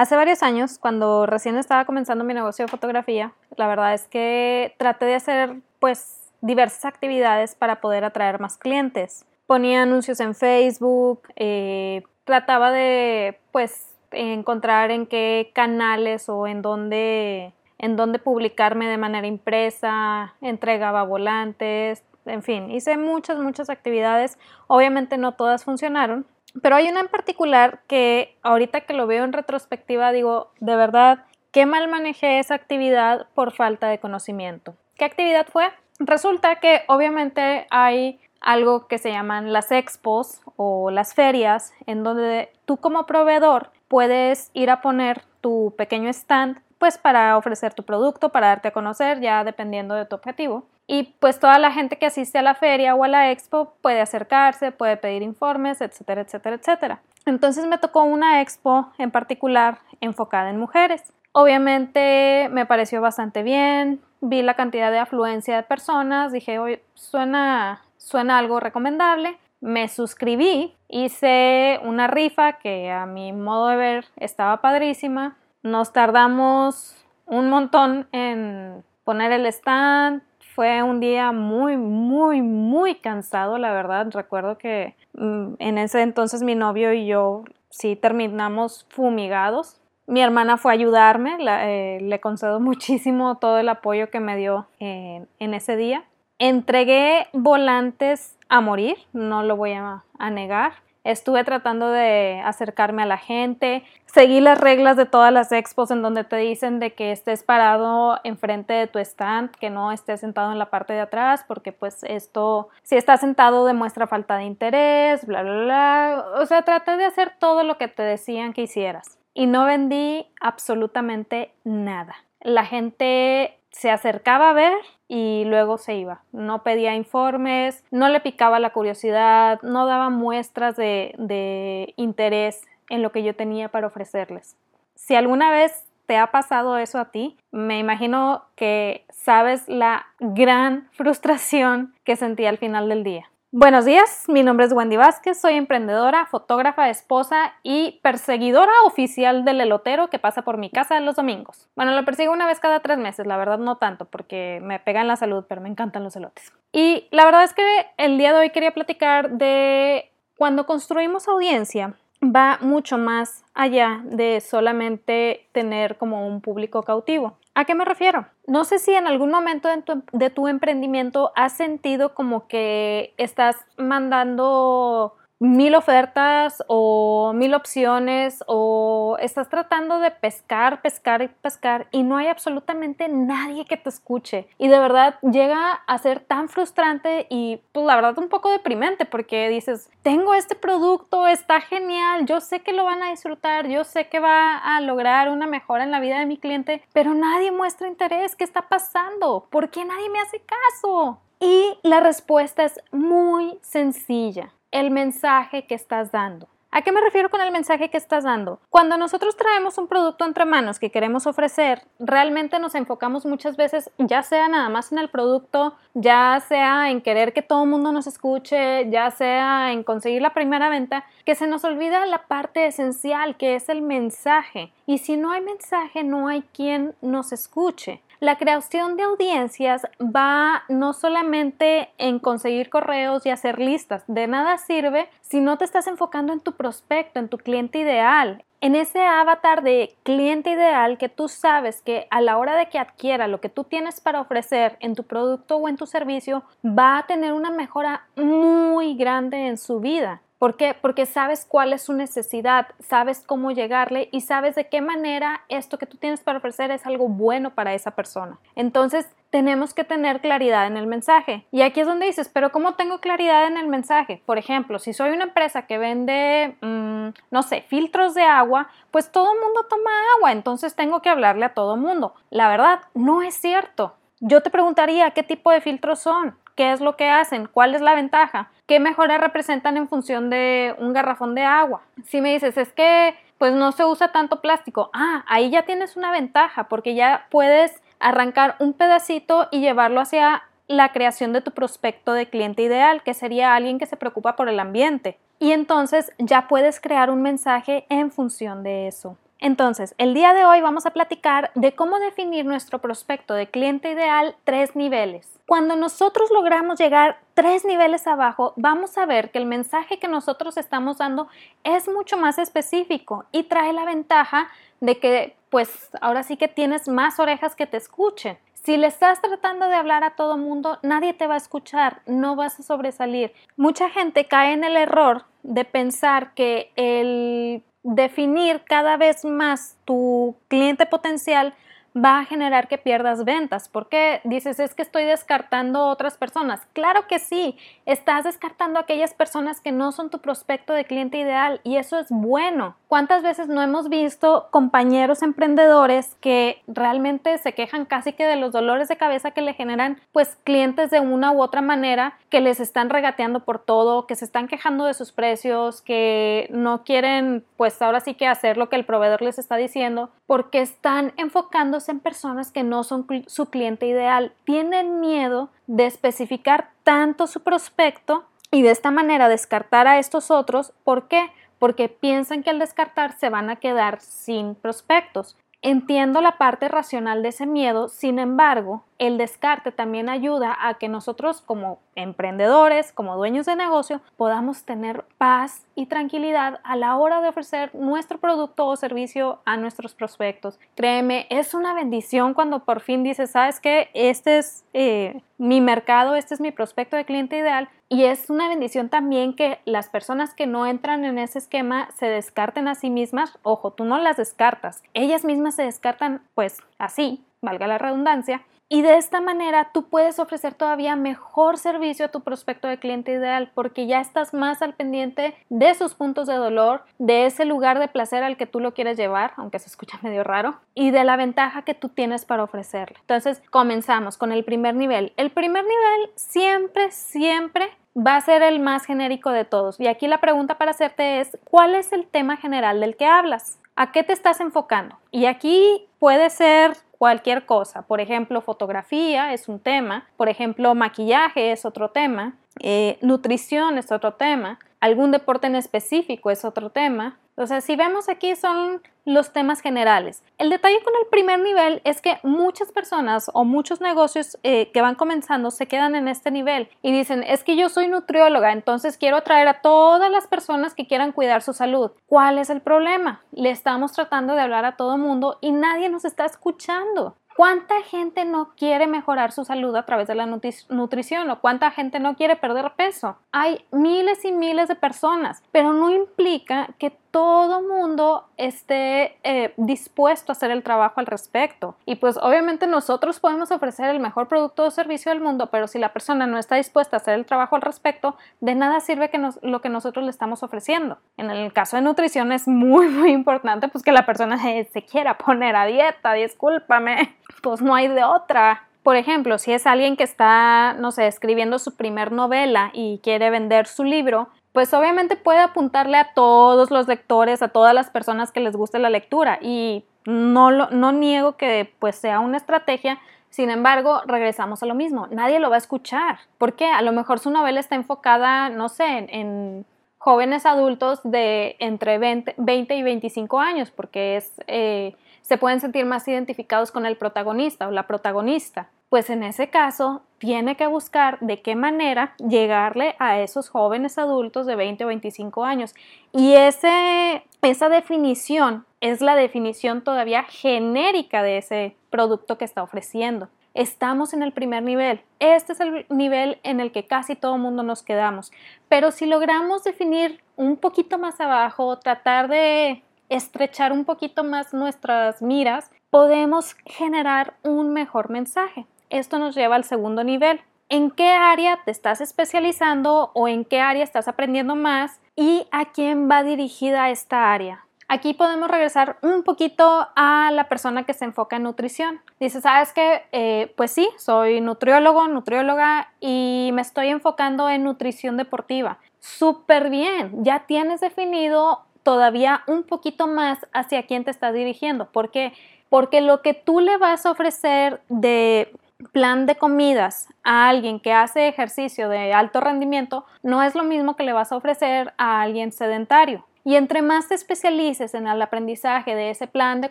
Hace varios años, cuando recién estaba comenzando mi negocio de fotografía, la verdad es que traté de hacer pues diversas actividades para poder atraer más clientes. Ponía anuncios en Facebook, eh, trataba de pues encontrar en qué canales o en dónde en dónde publicarme de manera impresa, entregaba volantes, en fin, hice muchas, muchas actividades. Obviamente no todas funcionaron, pero hay una en particular que ahorita que lo veo en retrospectiva digo, de verdad, qué mal manejé esa actividad por falta de conocimiento. ¿Qué actividad fue? Resulta que obviamente hay algo que se llaman las expos o las ferias, en donde tú como proveedor puedes ir a poner tu pequeño stand, pues para ofrecer tu producto, para darte a conocer, ya dependiendo de tu objetivo. Y pues toda la gente que asiste a la feria o a la expo puede acercarse, puede pedir informes, etcétera, etcétera, etcétera. Entonces me tocó una expo en particular enfocada en mujeres. Obviamente me pareció bastante bien, vi la cantidad de afluencia de personas, dije, oye, suena, suena algo recomendable. Me suscribí, hice una rifa que a mi modo de ver estaba padrísima. Nos tardamos un montón en poner el stand, fue un día muy, muy, muy cansado, la verdad. Recuerdo que mm, en ese entonces mi novio y yo sí terminamos fumigados. Mi hermana fue a ayudarme, eh, le concedo muchísimo todo el apoyo que me dio en ese día. Entregué volantes a morir, no lo voy a negar. Estuve tratando de acercarme a la gente, seguí las reglas de todas las expos en donde te dicen de que estés parado enfrente de tu stand, que no estés sentado en la parte de atrás, porque pues esto, si estás sentado demuestra falta de interés, bla, bla, bla. O sea, traté de hacer todo lo que te decían que hicieras y no vendí absolutamente nada. La gente se acercaba a ver y luego se iba. No pedía informes, no le picaba la curiosidad, no daba muestras de, de, interés en lo que yo tenía para ofrecerles. Si alguna vez te ha pasado eso a ti, me imagino que sabes la gran frustración que sentí al final del día. Buenos días, mi nombre es Wendy Vázquez, soy emprendedora, fotógrafa, esposa y perseguidora oficial del elotero que pasa por mi casa los domingos. Bueno, lo persigo una vez cada tres meses, la verdad no tanto porque me pegan la salud, pero me encantan los elotes. Y la verdad es que el día de hoy quería platicar de cuando construimos audiencia, va mucho más allá de solamente tener como un público cautivo. ¿A qué me refiero? No sé si en algún momento de tu, de tu emprendimiento has sentido como que estás mandando mil ofertas o mil opciones o estás tratando de pescar, pescar y pescar y no hay absolutamente nadie que te escuche. Y de verdad llega a ser tan frustrante y pues la verdad un poco deprimente porque dices, tengo este producto, está genial, yo sé que lo van a disfrutar, yo sé que va a lograr una mejora en la vida de mi cliente, pero nadie muestra interés, ¿qué está pasando? ¿Por qué nadie me hace caso? Y la respuesta es muy sencilla el mensaje que estás dando. ¿A qué me refiero con el mensaje que estás dando? Cuando nosotros traemos un producto entre manos que queremos ofrecer, realmente nos enfocamos muchas veces, ya sea nada más en el producto, ya sea en querer que todo el mundo nos escuche, ya sea en conseguir la primera venta, que se nos olvida la parte esencial que es el mensaje. Y si no hay mensaje, no hay quien nos escuche. La creación de audiencias va no solamente en conseguir correos y hacer listas, de nada sirve si no te estás enfocando en tu prospecto, en tu cliente ideal, en ese avatar de cliente ideal que tú sabes que a la hora de que adquiera lo que tú tienes para ofrecer en tu producto o en tu servicio, va a tener una mejora muy grande en su vida. ¿Por qué? Porque sabes cuál es su necesidad, sabes cómo llegarle y sabes de qué manera esto que tú tienes para ofrecer es algo bueno para esa persona. Entonces, tenemos que tener claridad en el mensaje. Y aquí es donde dices, pero ¿cómo tengo claridad en el mensaje? Por ejemplo, si soy una empresa que vende, mm, no sé, filtros de agua, pues todo el mundo toma agua, entonces tengo que hablarle a todo el mundo. La verdad, no es cierto. Yo te preguntaría qué tipo de filtros son, qué es lo que hacen, cuál es la ventaja. ¿qué mejoras representan en función de un garrafón de agua? Si me dices, es que pues no se usa tanto plástico, ah, ahí ya tienes una ventaja porque ya puedes arrancar un pedacito y llevarlo hacia la creación de tu prospecto de cliente ideal, que sería alguien que se preocupa por el ambiente. Y entonces ya puedes crear un mensaje en función de eso. Entonces, el día de hoy vamos a platicar de cómo definir nuestro prospecto de cliente ideal tres niveles. Cuando nosotros logramos llegar tres niveles abajo, vamos a ver que el mensaje que nosotros estamos dando es mucho más específico y trae la ventaja de que, pues, ahora sí que tienes más orejas que te escuchen. Si le estás tratando de hablar a todo mundo, nadie te va a escuchar, no vas a sobresalir. Mucha gente cae en el error de pensar que el definir cada vez más tu cliente potencial va a generar que pierdas ventas. ¿Por qué dices es que estoy descartando otras personas? Claro que sí, estás descartando aquellas personas que no son tu prospecto de cliente ideal y eso es bueno. ¿Cuántas veces no hemos visto compañeros emprendedores que realmente se quejan casi que de los dolores de cabeza que le generan pues clientes de una u otra manera que les están regateando por todo, que se están quejando de sus precios, que no quieren pues ahora sí que hacer lo que el proveedor les está diciendo porque están enfocando en personas que no son su cliente ideal. Tienen miedo de especificar tanto su prospecto y de esta manera descartar a estos otros. ¿Por qué? Porque piensan que al descartar se van a quedar sin prospectos. Entiendo la parte racional de ese miedo, sin embargo, el descarte también ayuda a que nosotros como emprendedores, como dueños de negocio, podamos tener paz y tranquilidad a la hora de ofrecer nuestro producto o servicio a nuestros prospectos. Créeme, es una bendición cuando por fin dices, sabes que este es eh, mi mercado, este es mi prospecto de cliente ideal y es una bendición también que las personas que no entran en ese esquema se descarten a sí mismas. Ojo, tú no las descartas. Ellas mismas se descartan pues así, valga la redundancia, y de esta manera tú puedes ofrecer todavía mejor servicio a tu prospecto de cliente ideal porque ya estás más al pendiente de sus puntos de dolor, de ese lugar de placer al que tú lo quieres llevar, aunque se escucha medio raro, y de la ventaja que tú tienes para ofrecerle. Entonces, comenzamos con el primer nivel. El primer nivel siempre, siempre va a ser el más genérico de todos. Y aquí la pregunta para hacerte es, ¿cuál es el tema general del que hablas? ¿A qué te estás enfocando? Y aquí puede ser cualquier cosa. Por ejemplo, fotografía es un tema, por ejemplo, maquillaje es otro tema, eh, nutrición es otro tema, algún deporte en específico es otro tema. Entonces, si vemos aquí son los temas generales. El detalle con el primer nivel es que muchas personas o muchos negocios eh, que van comenzando se quedan en este nivel y dicen, es que yo soy nutrióloga, entonces quiero atraer a todas las personas que quieran cuidar su salud. ¿Cuál es el problema? Le estamos tratando de hablar a todo mundo y nadie nos está escuchando. ¿Cuánta gente no quiere mejorar su salud a través de la nutrición o cuánta gente no quiere perder peso? Hay miles y miles de personas, pero no implica que todo mundo esté eh, dispuesto a hacer el trabajo al respecto. Y pues obviamente nosotros podemos ofrecer el mejor producto o servicio del mundo, pero si la persona no está dispuesta a hacer el trabajo al respecto, de nada sirve que lo que nosotros le estamos ofreciendo. En el caso de nutrición es muy, muy importante pues que la persona se quiera poner a dieta, discúlpame, pues no hay de otra. Por ejemplo, si es alguien que está, no sé, escribiendo su primer novela y quiere vender su libro, pues obviamente puede apuntarle a todos los lectores, a todas las personas que les guste la lectura. Y no, lo, no niego que pues sea una estrategia, sin embargo, regresamos a lo mismo, nadie lo va a escuchar, porque a lo mejor su novela está enfocada, no sé, en, jóvenes adultos de entre 20, y 25 años, porque es, eh, se pueden sentir más identificados con el protagonista o la protagonista pues en ese caso tiene que buscar de qué manera llegarle a esos jóvenes adultos de 20 o 25 años. Y ese, esa definición es la definición todavía genérica de ese producto que está ofreciendo. Estamos en el primer nivel. Este es el nivel en el que casi todo el mundo nos quedamos. Pero si logramos definir un poquito más abajo, tratar de estrechar un poquito más nuestras miras, podemos generar un mejor mensaje. Esto nos lleva al segundo nivel. ¿En qué área te estás especializando o en qué área estás aprendiendo más y a quién va dirigida esta área? Aquí podemos regresar un poquito a la persona que se enfoca en nutrición. Dice, ¿sabes qué? Eh, pues sí, soy nutriólogo, nutrióloga y me estoy enfocando en nutrición deportiva. Súper bien, ya tienes definido todavía un poquito más hacia quién te estás dirigiendo. ¿Por qué? Porque lo que tú le vas a ofrecer de plan de comidas a alguien que hace ejercicio de alto rendimiento no es lo mismo que le vas a ofrecer a alguien sedentario. Y entre más te especialices en el aprendizaje de ese plan de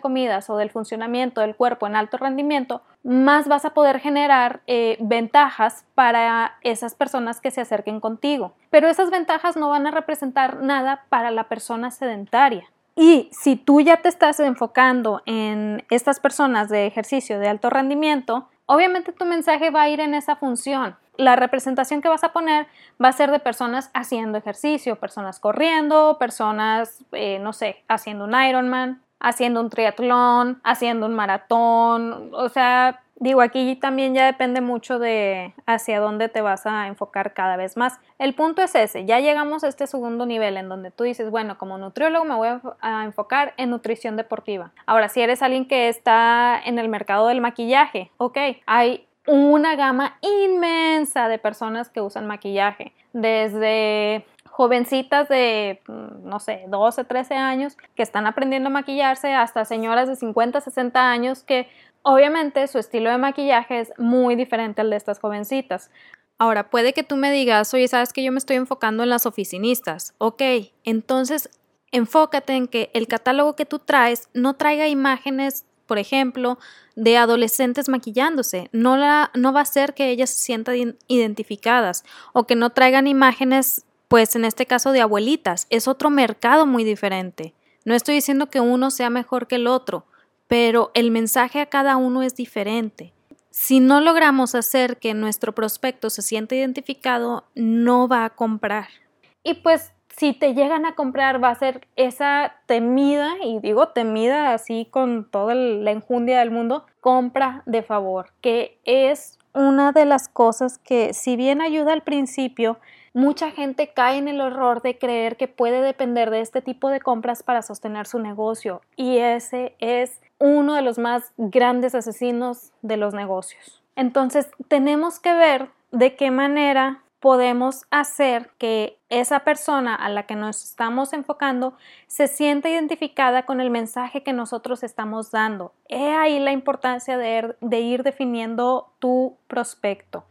comidas o del funcionamiento del cuerpo en alto rendimiento, más vas a poder generar eh, ventajas para esas personas que se acerquen contigo. Pero esas ventajas no van a representar nada para la persona sedentaria. Y si tú ya te estás enfocando en estas personas de ejercicio de alto rendimiento, obviamente tu mensaje va a ir en esa función la representación que vas a poner va a ser de personas haciendo ejercicio, personas corriendo, personas, eh, no sé, haciendo un Ironman, haciendo un triatlón, haciendo un maratón, o sea, digo, aquí también ya depende mucho de hacia dónde te vas a enfocar cada vez más. El punto es ese, ya llegamos a este segundo nivel en donde tú dices, bueno, como nutriólogo me voy a enfocar en nutrición deportiva. Ahora, si eres alguien que está en el mercado del maquillaje, ok, hay una gama inmensa de personas que usan maquillaje, desde jovencitas de, mm, no sé, 12, 13 años que están aprendiendo a maquillarse hasta señoras de 50, 60 años que obviamente su estilo de maquillaje es muy diferente al de estas jovencitas. Ahora, puede que tú me digas, oye, sabes que yo me estoy enfocando en las oficinistas. Ok, entonces enfócate en que el catálogo que tú traes no traiga imágenes por ejemplo, de adolescentes maquillándose. No, la, no va a ser que ellas se sientan identificadas o que no traigan imágenes, pues en este caso de abuelitas. Es otro mercado muy diferente. No estoy diciendo que uno sea mejor que el otro, pero el mensaje a cada uno es diferente. Si no logramos hacer que nuestro prospecto se sienta identificado, no va a comprar. Y pues si te llegan a comprar va a ser esa temida, y digo temida así con toda la enjundia del mundo, compra de favor, que es una de las cosas que si bien ayuda al principio, mucha gente cae en el error de creer que puede depender de este tipo de compras para sostener su negocio y ese es uno de los más grandes asesinos de los negocios. Entonces tenemos que ver de qué manera podemos hacer que esa persona a la que nos estamos enfocando se sienta identificada con el mensaje que nosotros estamos dando. He ahí la importancia de, de ir definiendo tu prospecto.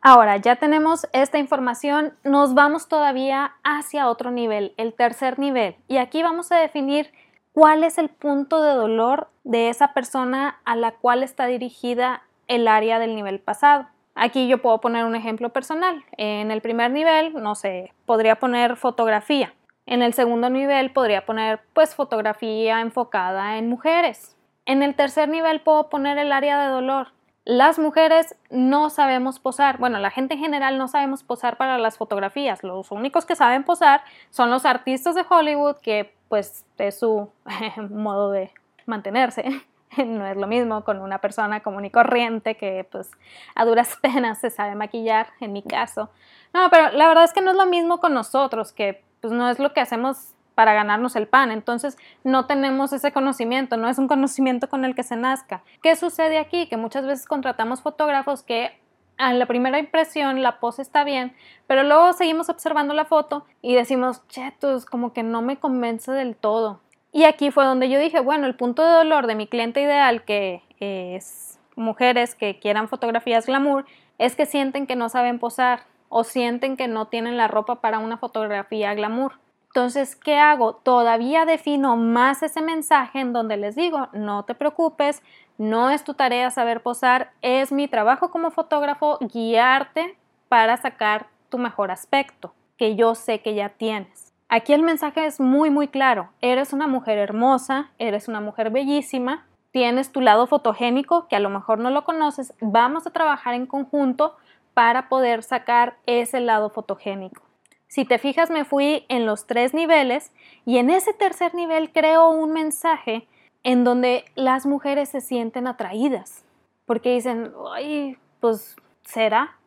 Ahora, ya tenemos esta información, nos vamos todavía hacia otro nivel, el tercer nivel. Y aquí vamos a definir cuál es el punto de dolor de esa persona a la cual está dirigida el área del nivel pasado. Aquí yo puedo poner un ejemplo personal. En el primer nivel, no sé, podría poner fotografía. En el segundo nivel podría poner pues fotografía enfocada en mujeres. En el tercer nivel puedo poner el área de dolor. Las mujeres no sabemos posar. Bueno, la gente en general no sabemos posar para las fotografías. Los únicos que saben posar son los artistas de Hollywood que pues es su modo de mantenerse. no es lo mismo con una persona común y corriente que pues a duras penas se sabe maquillar, en mi caso. No, pero la verdad es que no es lo mismo con nosotros, que pues no es lo que hacemos para ganarnos el pan, entonces no tenemos ese conocimiento, no es un conocimiento con el que se nazca. ¿Qué sucede aquí? Que muchas veces contratamos fotógrafos que a la primera impresión la pose está bien, pero luego seguimos observando la foto y decimos, chetos, como que no me convence del todo. Y aquí fue donde yo dije, bueno, el punto de dolor de mi cliente ideal, que es mujeres que quieran fotografías glamour, es que sienten que no saben posar o sienten que no tienen la ropa para una fotografía glamour. Entonces, ¿qué hago? Todavía defino más ese mensaje en donde les digo, no te preocupes, no es tu tarea saber posar, es mi trabajo como fotógrafo guiarte para sacar tu mejor aspecto, que yo sé que ya tienes. Aquí el mensaje es muy muy claro. Eres una mujer hermosa, eres una mujer bellísima, tienes tu lado fotogénico que a lo mejor no lo conoces. Vamos a trabajar en conjunto para poder sacar ese lado fotogénico. Si te fijas, me fui en los tres niveles y en ese tercer nivel creo un mensaje en donde las mujeres se sienten atraídas porque dicen, ay, pues será,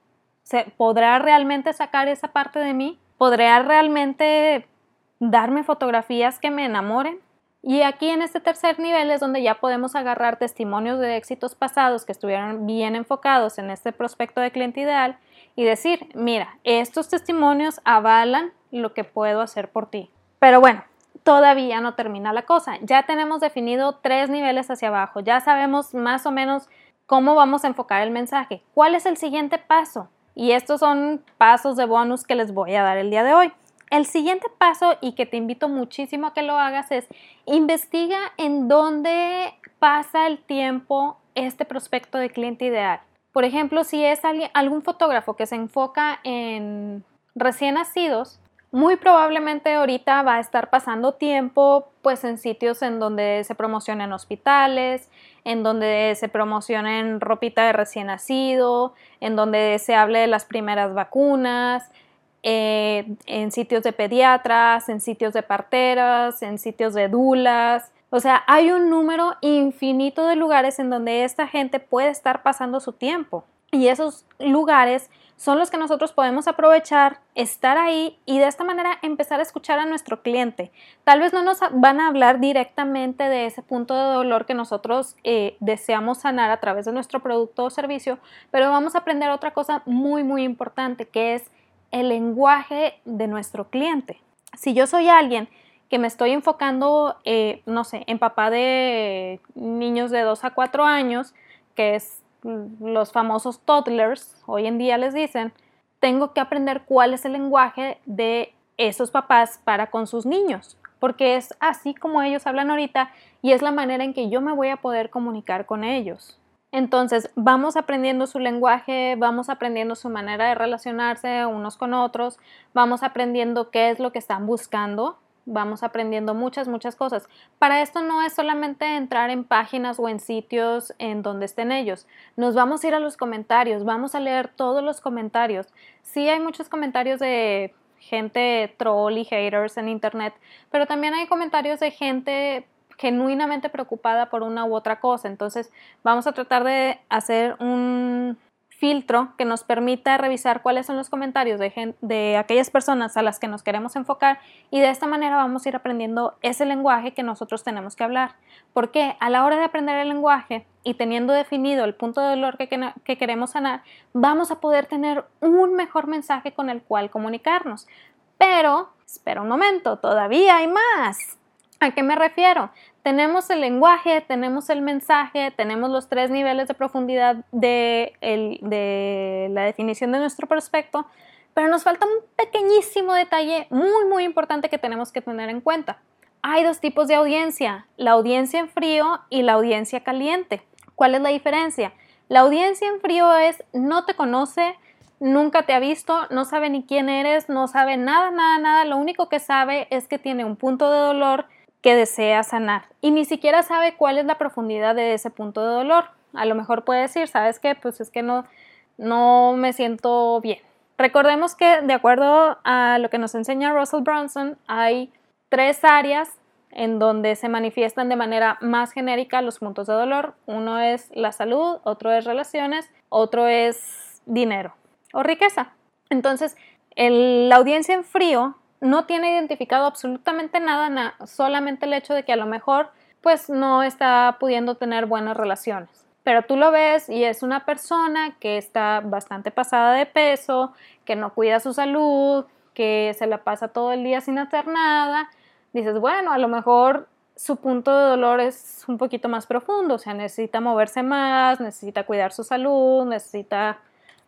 ¿Se ¿podrá realmente sacar esa parte de mí? ¿Podrá realmente darme fotografías que me enamoren. Y aquí en este tercer nivel es donde ya podemos agarrar testimonios de éxitos pasados que estuvieron bien enfocados en este prospecto de cliente ideal y decir, mira, estos testimonios avalan lo que puedo hacer por ti. Pero bueno, todavía no termina la cosa. Ya tenemos definido tres niveles hacia abajo, ya sabemos más o menos cómo vamos a enfocar el mensaje. ¿Cuál es el siguiente paso? Y estos son pasos de bonus que les voy a dar el día de hoy. El siguiente paso y que te invito muchísimo a que lo hagas es investiga en dónde pasa el tiempo este prospecto de cliente ideal. Por ejemplo, si es algún fotógrafo que se enfoca en recién nacidos, muy probablemente ahorita va a estar pasando tiempo pues en sitios en donde se promocionen hospitales, en donde se promocionen ropita de recién nacido, en donde se hable de las primeras vacunas, eh, en sitios de pediatras, en sitios de parteras, en sitios de dulas. O sea, hay un número infinito de lugares en donde esta gente puede estar pasando su tiempo. Y esos lugares son los que nosotros podemos aprovechar, estar ahí y de esta manera empezar a escuchar a nuestro cliente. Tal vez no nos van a hablar directamente de ese punto de dolor que nosotros eh, deseamos sanar a través de nuestro producto o servicio, pero vamos a aprender otra cosa muy, muy importante, que es el lenguaje de nuestro cliente. Si yo soy alguien que me estoy enfocando, eh, no sé, en papá de niños de 2 a 4 años, que es los famosos toddlers, hoy en día les dicen, tengo que aprender cuál es el lenguaje de esos papás para con sus niños, porque es así como ellos hablan ahorita y es la manera en que yo me voy a poder comunicar con ellos. Entonces, vamos aprendiendo su lenguaje, vamos aprendiendo su manera de relacionarse unos con otros, vamos aprendiendo qué es lo que están buscando, vamos aprendiendo muchas, muchas cosas. Para esto no es solamente entrar en páginas o en sitios en donde estén ellos. Nos vamos a ir a los comentarios, vamos a leer todos los comentarios. Sí hay muchos comentarios de gente troll y haters en internet, pero también hay comentarios de gente genuinamente preocupada por una u otra cosa. Entonces vamos a tratar de hacer un filtro que nos permita revisar cuáles son los comentarios de, aquellas personas a las que nos queremos enfocar y de esta manera vamos a ir aprendiendo ese lenguaje que nosotros tenemos que hablar. Porque a la hora de aprender el lenguaje y teniendo definido el punto de dolor que, que queremos sanar, vamos a poder tener un mejor mensaje con el cual comunicarnos. Pero, espera un momento, todavía hay más. ¿A qué me refiero? Tenemos el lenguaje, tenemos el mensaje, tenemos los tres niveles de profundidad de, de, la definición de nuestro prospecto, pero nos falta un pequeñísimo detalle muy, muy importante que tenemos que tener en cuenta. Hay dos tipos de audiencia, la audiencia en frío y la audiencia caliente. ¿Cuál es la diferencia? La audiencia en frío es no te conoce, nunca te ha visto, no sabe ni quién eres, no sabe nada, nada, nada, lo único que sabe es que tiene un punto de dolor que desea sanar y ni siquiera sabe cuál es la profundidad de ese punto de dolor. A lo mejor puede decir, ¿sabes qué? Pues es que no, no me siento bien. Recordemos que de acuerdo a lo que nos enseña Russell Brunson, hay tres áreas en donde se manifiestan de manera más genérica los puntos de dolor. Uno es la salud, otro es relaciones, otro es dinero o riqueza. Entonces, la audiencia en frío no tiene identificado absolutamente nada, solamente el hecho de que a lo mejor pues no está pudiendo tener buenas relaciones. Pero tú lo ves y es una persona que está bastante pasada de peso, que no cuida su salud, que se la pasa todo el día sin hacer nada. Dices, bueno, a lo mejor su punto de dolor es un poquito más profundo, o sea, necesita moverse más, necesita cuidar su salud, necesita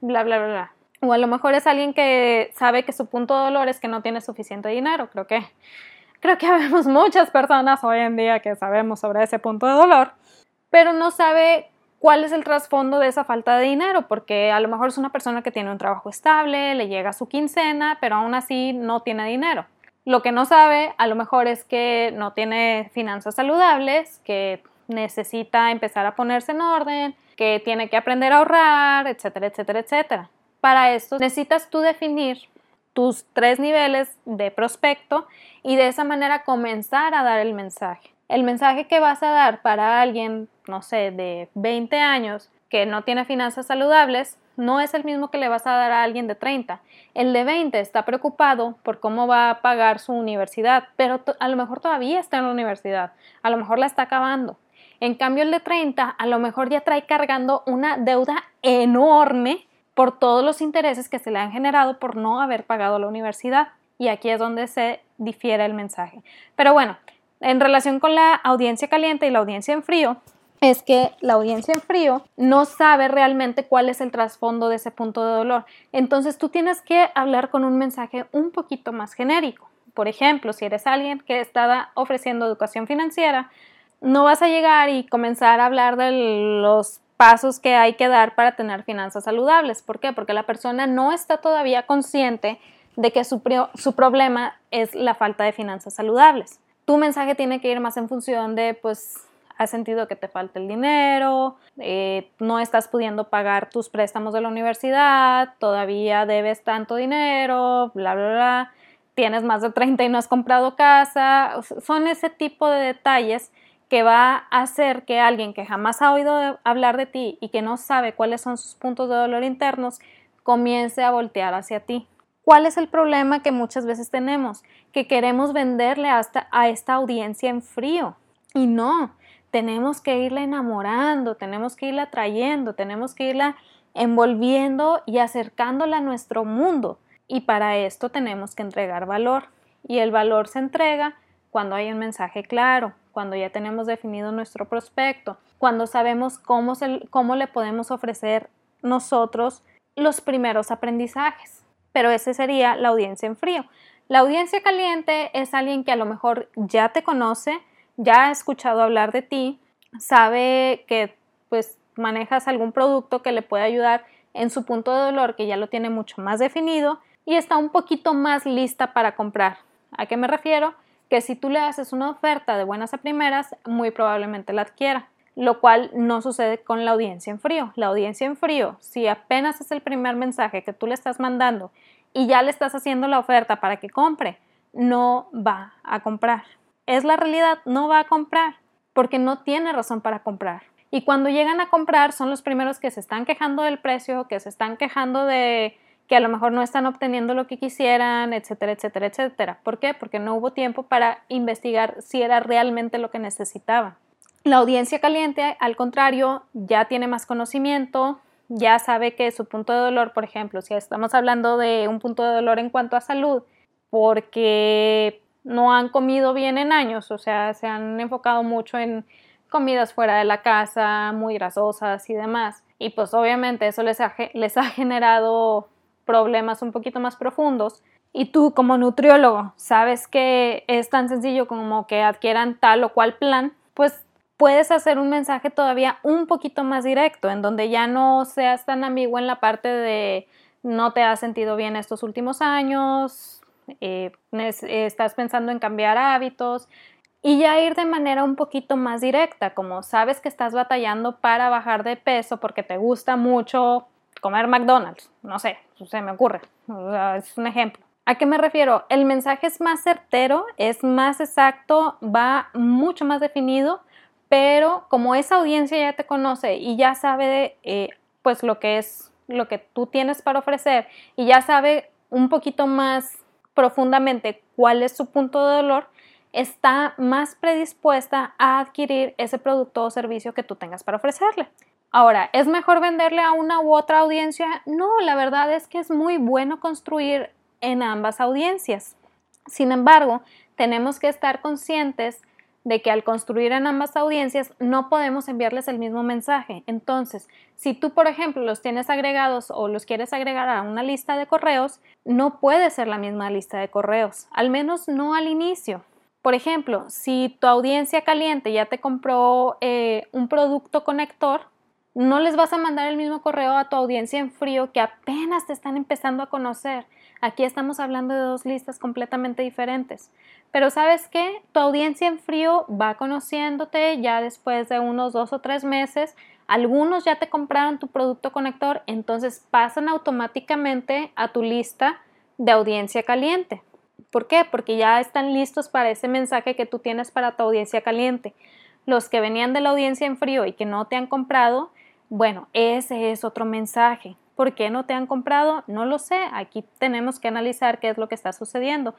bla, bla, bla, bla. O a lo mejor es alguien que sabe que su punto de dolor es que no tiene suficiente dinero. Creo que, creo que habemos muchas personas hoy en día que sabemos sobre ese punto de dolor, pero no sabe cuál es el trasfondo de esa falta de dinero, porque a lo mejor es una persona que tiene un trabajo estable, le llega su quincena, pero aún así no tiene dinero. Lo que no sabe a lo mejor es que no tiene finanzas saludables, que necesita empezar a ponerse en orden, que tiene que aprender a ahorrar, etcétera, etcétera, etcétera. Para esto necesitas tú definir tus tres niveles de prospecto y de esa manera comenzar a dar el mensaje. El mensaje que vas a dar para alguien, no sé, de 20 años que no tiene finanzas saludables, no es el mismo que le vas a dar a alguien de 30. El de 20 está preocupado por cómo va a pagar su universidad, pero a lo mejor todavía está en la universidad, a lo mejor la está acabando. En cambio, el de 30 a lo mejor ya trae cargando una deuda enorme por todos los intereses que se le han generado por no haber pagado la universidad. Y aquí es donde se difiere el mensaje. Pero bueno, en relación con la audiencia caliente y la audiencia en frío, es que la audiencia en frío no sabe realmente cuál es el trasfondo de ese punto de dolor. Entonces tú tienes que hablar con un mensaje un poquito más genérico. Por ejemplo, si eres alguien que está ofreciendo educación financiera, no vas a llegar y comenzar a hablar de los pasos que hay que dar para tener finanzas saludables. ¿Por qué? Porque la persona no está todavía consciente de que su, su problema es la falta de finanzas saludables. Tu mensaje tiene que ir más en función de, pues, has sentido que te falta el dinero, eh, no estás pudiendo pagar tus préstamos de la universidad, todavía debes tanto dinero, bla, bla, bla, tienes más de 30 y no has comprado casa. Son ese tipo de detalles que va a hacer que alguien que jamás ha oído hablar de ti y que no sabe cuáles son sus puntos de dolor internos comience a voltear hacia ti. ¿Cuál es el problema que muchas veces tenemos? Que queremos venderle hasta a esta audiencia en frío. Y no, tenemos que irla enamorando, tenemos que irla trayendo, tenemos que irla envolviendo y acercándola a nuestro mundo. Y para esto tenemos que entregar valor. Y el valor se entrega cuando hay un mensaje claro, cuando ya tenemos definido nuestro prospecto, cuando sabemos cómo, cómo le podemos ofrecer nosotros los primeros aprendizajes. Pero ese sería la audiencia en frío. La audiencia caliente es alguien que a lo mejor ya te conoce, ya ha escuchado hablar de ti, sabe que pues manejas algún producto que le puede ayudar en su punto de dolor que ya lo tiene mucho más definido y está un poquito más lista para comprar. ¿A qué me refiero? Que si tú le haces una oferta de buenas a primeras, muy probablemente la adquiera, lo cual no sucede con la audiencia en frío. La audiencia en frío, si apenas es el primer mensaje que tú le estás mandando y ya le estás haciendo la oferta para que compre, no va a comprar es la realidad, no va a comprar porque no tiene razón para comprar. Y cuando llegan a comprar son los primeros que se están quejando del precio, que se están quejando de que a lo mejor no están obteniendo lo que quisieran, etcétera, etcétera, etcétera. ¿Por qué? Porque no hubo tiempo para investigar si era realmente lo que necesitaba. La audiencia caliente, al contrario, ya tiene más conocimiento, ya sabe que su punto de dolor, por ejemplo, si estamos hablando de un punto de dolor en cuanto a salud, porque no han comido bien en años, o sea, se han enfocado mucho en comidas fuera de la casa, muy grasosas y demás. Y pues obviamente eso les ha, les ha generado problemas un poquito más profundos. Y tú como nutriólogo sabes que es tan sencillo como que adquieran tal o cual plan, pues puedes hacer un mensaje todavía un poquito más directo, en donde ya no seas tan ambiguo en la parte de no te has sentido bien estos últimos años, eh, estás pensando en cambiar hábitos y ya ir de manera un poquito más directa, como sabes que estás batallando para bajar de peso porque te gusta mucho comer McDonald's, no sé, se me ocurre, es un ejemplo. ¿A qué me refiero? El mensaje es más certero, es más exacto, va mucho más definido, pero como esa audiencia ya te conoce y ya sabe eh, pues lo que es lo que tú tienes para ofrecer y ya sabe un poquito más profundamente cuál es su punto de dolor, está más predispuesta a adquirir ese producto o servicio que tú tengas para ofrecerle. Ahora, ¿es mejor venderle a una u otra audiencia? No, la verdad es que es muy bueno construir en ambas audiencias. Sin embargo, tenemos que estar conscientes de que al construir en ambas audiencias no podemos enviarles el mismo mensaje. Entonces, si tú, por ejemplo, los tienes agregados o los quieres agregar a una lista de correos, no puede ser la misma lista de correos, al menos no al inicio. Por ejemplo, si tu audiencia caliente ya te compró eh, un producto conector, no les vas a mandar el mismo correo a tu audiencia en frío que apenas te están empezando a conocer. Aquí estamos hablando de dos listas completamente diferentes. Pero sabes qué? Tu audiencia en frío va conociéndote ya después de unos dos o tres meses. Algunos ya te compraron tu producto conector, entonces pasan automáticamente a tu lista de audiencia caliente. ¿Por qué? Porque ya están listos para ese mensaje que tú tienes para tu audiencia caliente. Los que venían de la audiencia en frío y que no te han comprado, bueno, ese es otro mensaje. ¿Por qué no te han comprado? No lo sé. Aquí tenemos que analizar qué es lo que está sucediendo.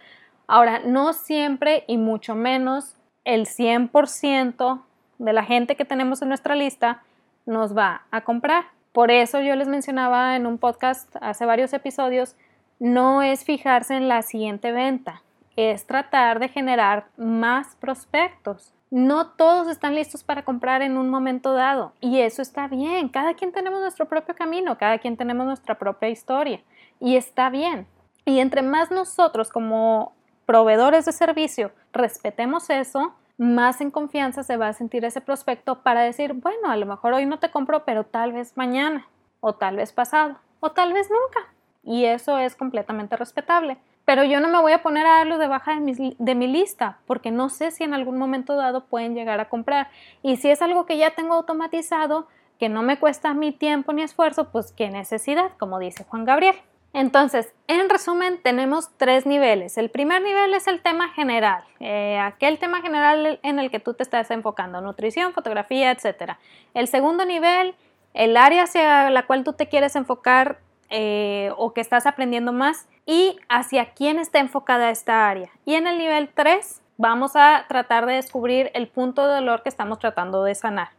Ahora, no siempre y mucho menos el 100% de la gente que tenemos en nuestra lista nos va a comprar. Por eso yo les mencionaba en un podcast hace varios episodios, no es fijarse en la siguiente venta, es tratar de generar más prospectos No todos están listos para comprar en un momento dado y eso está bien. Cada quien tenemos nuestro propio camino, cada quien tenemos nuestra propia historia y está bien. Y entre más nosotros como proveedores de servicio respetemos eso, más en confianza se va a sentir ese prospecto para decir, bueno, a lo mejor hoy no te compro, pero tal vez mañana, o tal vez pasado, o tal vez nunca. Y eso es completamente respetable. Pero yo no me voy a poner a darlo de baja de mi, de mi, lista porque no sé si en algún momento dado pueden llegar a comprar. Y si es algo que ya tengo automatizado, que no me cuesta mi tiempo ni esfuerzo, pues qué necesidad, como dice Juan Gabriel. Entonces, en resumen, tenemos tres niveles. El primer nivel es el tema general, eh, aquel tema general en el que tú te estás enfocando, nutrición, fotografía, etc. El segundo nivel, el área hacia la cual tú te quieres enfocar eh, o que estás aprendiendo más y hacia quién está enfocada esta área. Y en el nivel 3 vamos a tratar de descubrir el punto de dolor que estamos tratando de sanar.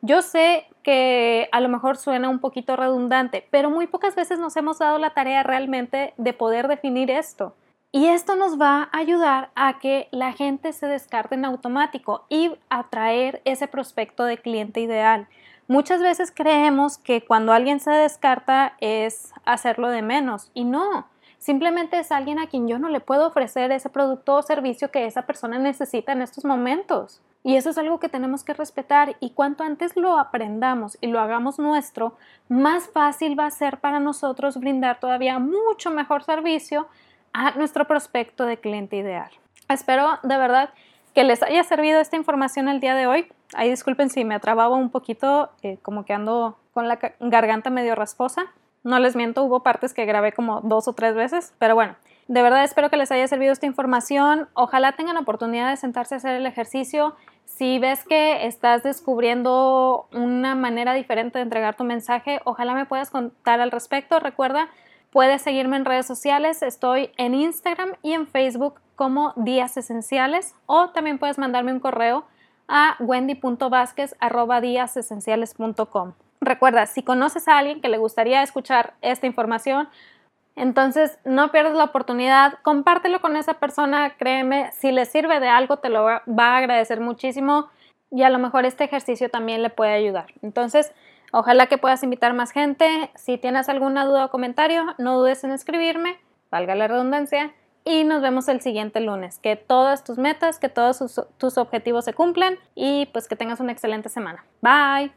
Yo sé que a lo mejor suena un poquito redundante, pero muy pocas veces nos hemos dado la tarea realmente de poder definir esto. Y esto nos va a ayudar a que la gente se descarte en automático y atraer ese prospecto de cliente ideal. Muchas veces creemos que cuando alguien se descarta es hacerlo de menos y no, simplemente es alguien a quien yo no le puedo ofrecer ese producto o servicio que esa persona necesita en estos momentos. Y eso es algo que tenemos que respetar y cuanto antes lo aprendamos y lo hagamos nuestro, más fácil va a ser para nosotros brindar todavía mucho mejor servicio a nuestro prospecto de cliente ideal. Espero de verdad que les haya servido esta información el día de hoy. Ahí disculpen si me atrababa un poquito, eh, como que ando con la garganta medio rasposa. No les miento, hubo partes que grabé como dos o tres veces, pero bueno, de verdad espero que les haya servido esta información. Ojalá tengan oportunidad de sentarse a hacer el ejercicio. Si ves que estás descubriendo una manera diferente de entregar tu mensaje, ojalá me puedas contar al respecto. Recuerda, puedes seguirme en redes sociales. Estoy en Instagram y en Facebook como Días Esenciales o también puedes mandarme un correo a. Recuerda, si conoces a alguien que le gustaría escuchar esta información, entonces no pierdas la oportunidad, compártelo con esa persona, créeme, si le sirve de algo te lo va a agradecer muchísimo y a lo mejor este ejercicio también le puede ayudar. Entonces, ojalá que puedas invitar más gente. Si tienes alguna duda o comentario, no dudes en escribirme, valga la redundancia, y nos vemos el siguiente lunes. Que todas tus metas, que todos tus objetivos se cumplan y pues que tengas una excelente semana. Bye.